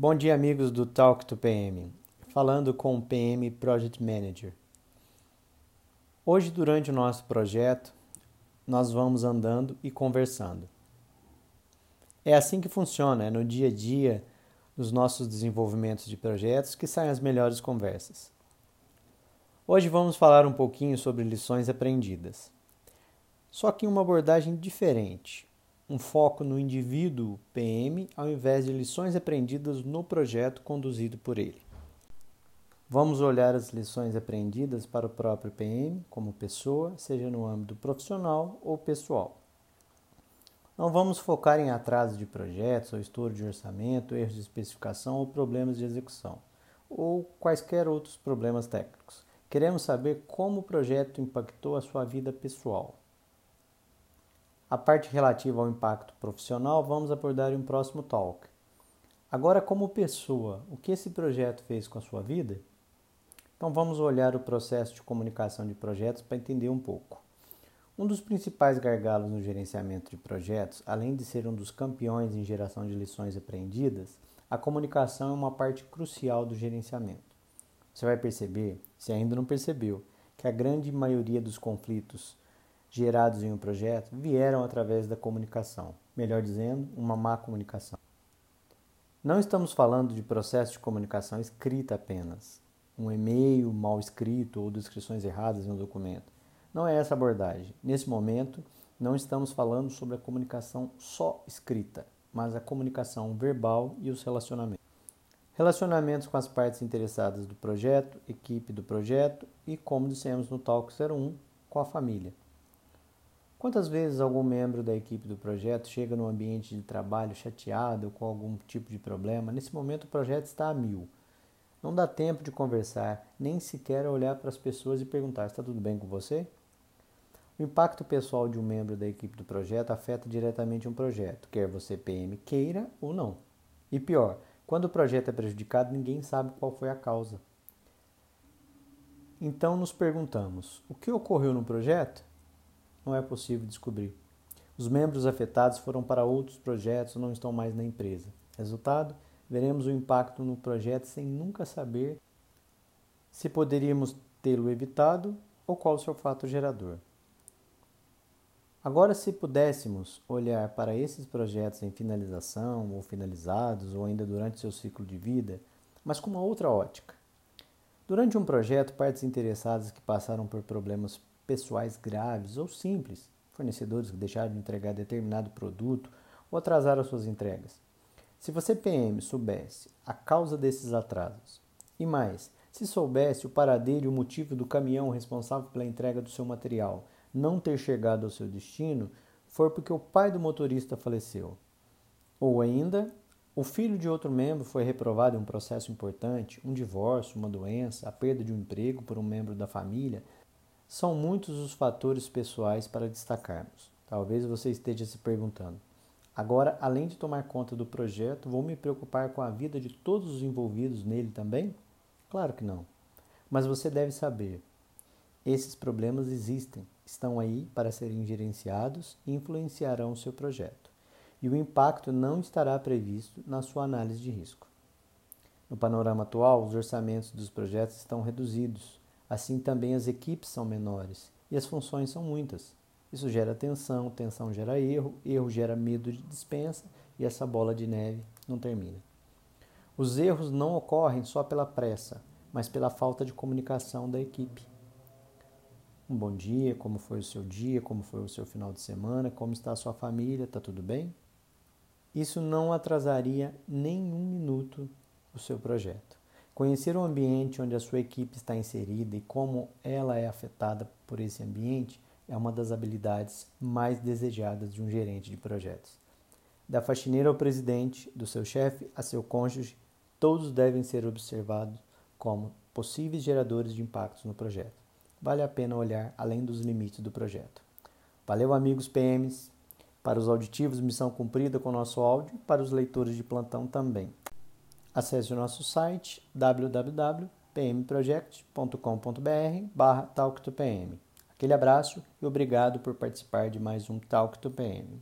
Bom dia, amigos do Talk to PM. Falando com o PM Project Manager. Hoje, durante o nosso projeto, nós vamos andando e conversando. É assim que funciona, é no dia a dia dos nossos desenvolvimentos de projetos que saem as melhores conversas. Hoje vamos falar um pouquinho sobre lições aprendidas. Só que em uma abordagem diferente um foco no indivíduo PM ao invés de lições aprendidas no projeto conduzido por ele. Vamos olhar as lições aprendidas para o próprio PM como pessoa, seja no âmbito profissional ou pessoal. Não vamos focar em atraso de projetos, ou estouro de orçamento, erros de especificação ou problemas de execução, ou quaisquer outros problemas técnicos. Queremos saber como o projeto impactou a sua vida pessoal. A parte relativa ao impacto profissional vamos abordar em um próximo talk. Agora, como pessoa, o que esse projeto fez com a sua vida? Então, vamos olhar o processo de comunicação de projetos para entender um pouco. Um dos principais gargalos no gerenciamento de projetos, além de ser um dos campeões em geração de lições aprendidas, a comunicação é uma parte crucial do gerenciamento. Você vai perceber, se ainda não percebeu, que a grande maioria dos conflitos gerados em um projeto vieram através da comunicação, melhor dizendo, uma má comunicação. Não estamos falando de processo de comunicação escrita apenas, um e-mail mal escrito ou descrições erradas em um documento. Não é essa abordagem. Nesse momento, não estamos falando sobre a comunicação só escrita, mas a comunicação verbal e os relacionamentos. Relacionamentos com as partes interessadas do projeto, equipe do projeto e, como dissemos no Talk 01, com a família. Quantas vezes algum membro da equipe do projeto chega no ambiente de trabalho chateado com algum tipo de problema? Nesse momento o projeto está a mil. Não dá tempo de conversar, nem sequer olhar para as pessoas e perguntar: está tudo bem com você? O impacto pessoal de um membro da equipe do projeto afeta diretamente um projeto, quer você PM queira ou não. E pior, quando o projeto é prejudicado, ninguém sabe qual foi a causa. Então nos perguntamos: o que ocorreu no projeto? Não é possível descobrir. Os membros afetados foram para outros projetos não estão mais na empresa. Resultado: veremos o impacto no projeto sem nunca saber se poderíamos tê-lo evitado ou qual o seu fato gerador. Agora, se pudéssemos olhar para esses projetos em finalização ou finalizados ou ainda durante seu ciclo de vida, mas com uma outra ótica. Durante um projeto, partes interessadas que passaram por problemas pessoais graves ou simples, fornecedores que deixaram de entregar determinado produto ou atrasaram suas entregas. Se você, PM, soubesse a causa desses atrasos, e mais, se soubesse o paradeiro e o motivo do caminhão responsável pela entrega do seu material não ter chegado ao seu destino, for porque o pai do motorista faleceu. Ou ainda, o filho de outro membro foi reprovado em um processo importante, um divórcio, uma doença, a perda de um emprego por um membro da família, são muitos os fatores pessoais para destacarmos. Talvez você esteja se perguntando: agora, além de tomar conta do projeto, vou me preocupar com a vida de todos os envolvidos nele também? Claro que não. Mas você deve saber: esses problemas existem, estão aí para serem gerenciados e influenciarão o seu projeto. E o impacto não estará previsto na sua análise de risco. No panorama atual, os orçamentos dos projetos estão reduzidos Assim também as equipes são menores e as funções são muitas. Isso gera tensão, tensão gera erro, erro gera medo de dispensa e essa bola de neve não termina. Os erros não ocorrem só pela pressa, mas pela falta de comunicação da equipe. Um bom dia, como foi o seu dia, como foi o seu final de semana, como está a sua família, está tudo bem? Isso não atrasaria nem um minuto o seu projeto. Conhecer o ambiente onde a sua equipe está inserida e como ela é afetada por esse ambiente é uma das habilidades mais desejadas de um gerente de projetos. Da faxineira ao presidente, do seu chefe a seu cônjuge, todos devem ser observados como possíveis geradores de impactos no projeto. Vale a pena olhar além dos limites do projeto. Valeu, amigos PMs. Para os auditivos, missão cumprida com nosso áudio, para os leitores de plantão também. Acesse o nosso site www.pmproject.com.br barra Talk2PM. Aquele abraço e obrigado por participar de mais um Talk to PM.